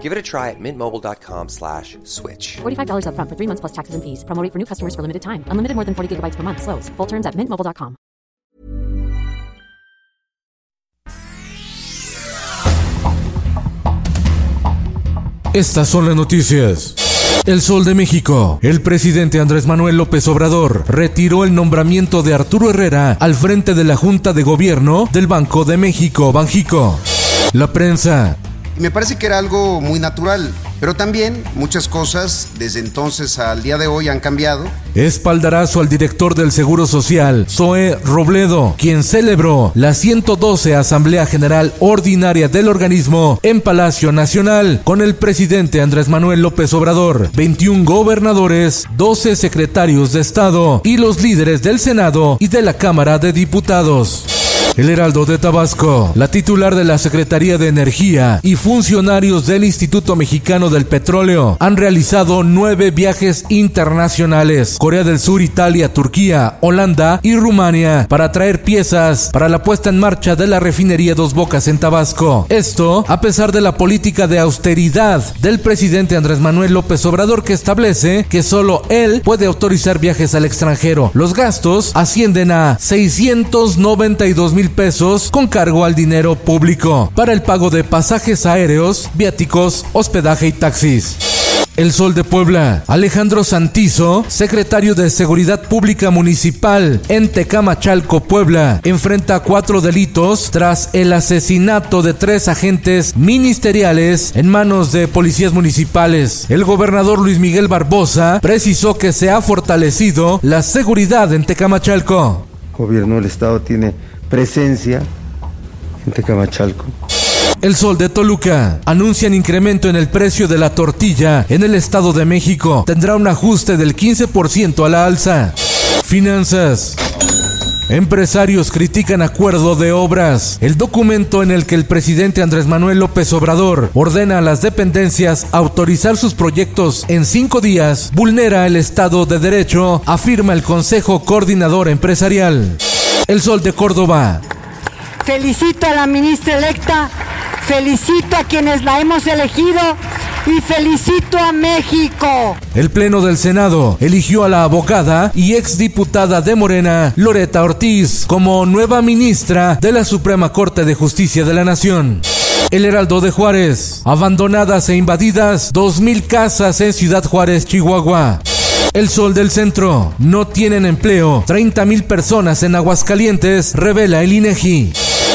Give it a try at mintmobile.com slash switch. $45 upfront for three months plus taxes and fees. Promo rate for new customers for limited time. Unlimited more than 40 gigabytes per month. Slows. Full terms at mintmobile.com. Estas son las noticias. El Sol de México. El presidente Andrés Manuel López Obrador retiró el nombramiento de Arturo Herrera al frente de la Junta de Gobierno del Banco de México, Banjico. La prensa. Y me parece que era algo muy natural, pero también muchas cosas desde entonces al día de hoy han cambiado. Espaldarazo al director del Seguro Social, Zoe Robledo, quien celebró la 112 Asamblea General Ordinaria del organismo en Palacio Nacional con el presidente Andrés Manuel López Obrador, 21 gobernadores, 12 secretarios de Estado y los líderes del Senado y de la Cámara de Diputados. El Heraldo de Tabasco, la titular de la Secretaría de Energía y funcionarios del Instituto Mexicano del Petróleo han realizado nueve viajes internacionales, Corea del Sur, Italia, Turquía, Holanda y Rumania, para traer piezas para la puesta en marcha de la refinería Dos Bocas en Tabasco. Esto a pesar de la política de austeridad del presidente Andrés Manuel López Obrador que establece que solo él puede autorizar viajes al extranjero. Los gastos ascienden a 692 mil pesos con cargo al dinero público para el pago de pasajes aéreos, viáticos, hospedaje y taxis. El Sol de Puebla. Alejandro Santizo, secretario de Seguridad Pública Municipal en Tecamachalco, Puebla, enfrenta cuatro delitos tras el asesinato de tres agentes ministeriales en manos de policías municipales. El gobernador Luis Miguel Barbosa precisó que se ha fortalecido la seguridad en Tecamachalco. Gobierno del estado tiene presencia en Tecamachalco. El Sol de Toluca anuncian incremento en el precio de la tortilla en el Estado de México. Tendrá un ajuste del 15% a la alza. Finanzas. Empresarios critican acuerdo de obras. El documento en el que el presidente Andrés Manuel López Obrador ordena a las dependencias autorizar sus proyectos en cinco días vulnera el Estado de Derecho, afirma el Consejo Coordinador Empresarial. El Sol de Córdoba. Felicito a la ministra electa, felicito a quienes la hemos elegido y felicito a México. El Pleno del Senado eligió a la abogada y exdiputada de Morena, Loreta Ortiz, como nueva ministra de la Suprema Corte de Justicia de la Nación. El Heraldo de Juárez. Abandonadas e invadidas 2.000 casas en Ciudad Juárez, Chihuahua. El Sol del Centro. No tienen empleo. 30.000 personas en Aguascalientes, revela el INEGI.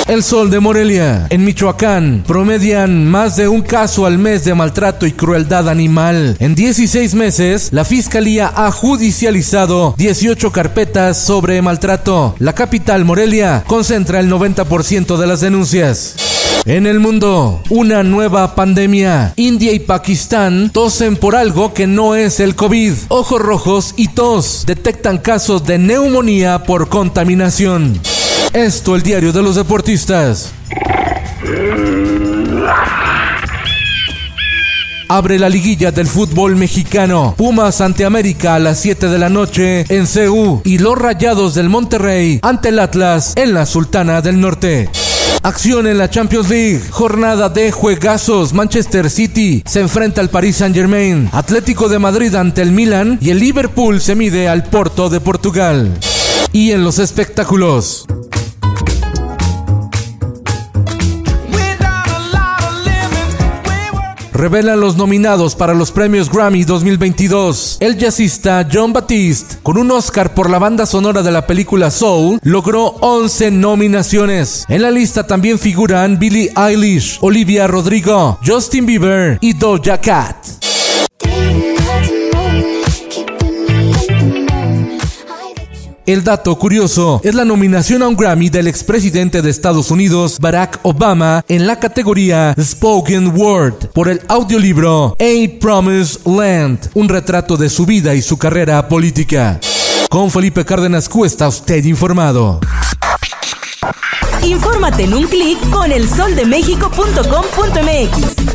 El Sol de Morelia. En Michoacán promedian más de un caso al mes de maltrato y crueldad animal. En 16 meses, la Fiscalía ha judicializado 18 carpetas sobre maltrato. La capital Morelia concentra el 90% de las denuncias. En el mundo, una nueva pandemia. India y Pakistán tosen por algo que no es el COVID. Ojos rojos y tos detectan casos de neumonía por contaminación. Esto el diario de los deportistas. Abre la liguilla del fútbol mexicano. Pumas ante América a las 7 de la noche en CU y los Rayados del Monterrey ante el Atlas en la Sultana del Norte. Acción en la Champions League. Jornada de juegazos. Manchester City se enfrenta al Paris Saint Germain. Atlético de Madrid ante el Milan. Y el Liverpool se mide al Porto de Portugal. Y en los espectáculos. Revelan los nominados para los premios Grammy 2022. El jazzista John Batiste, con un Oscar por la banda sonora de la película Soul, logró 11 nominaciones. En la lista también figuran Billie Eilish, Olivia Rodrigo, Justin Bieber y Doja Cat. El dato curioso es la nominación a un Grammy del expresidente de Estados Unidos, Barack Obama, en la categoría Spoken Word por el audiolibro A Promised Land, un retrato de su vida y su carrera política. Con Felipe Cárdenas Q está usted informado. Infórmate en un clic con elsoldemexico.com.mx.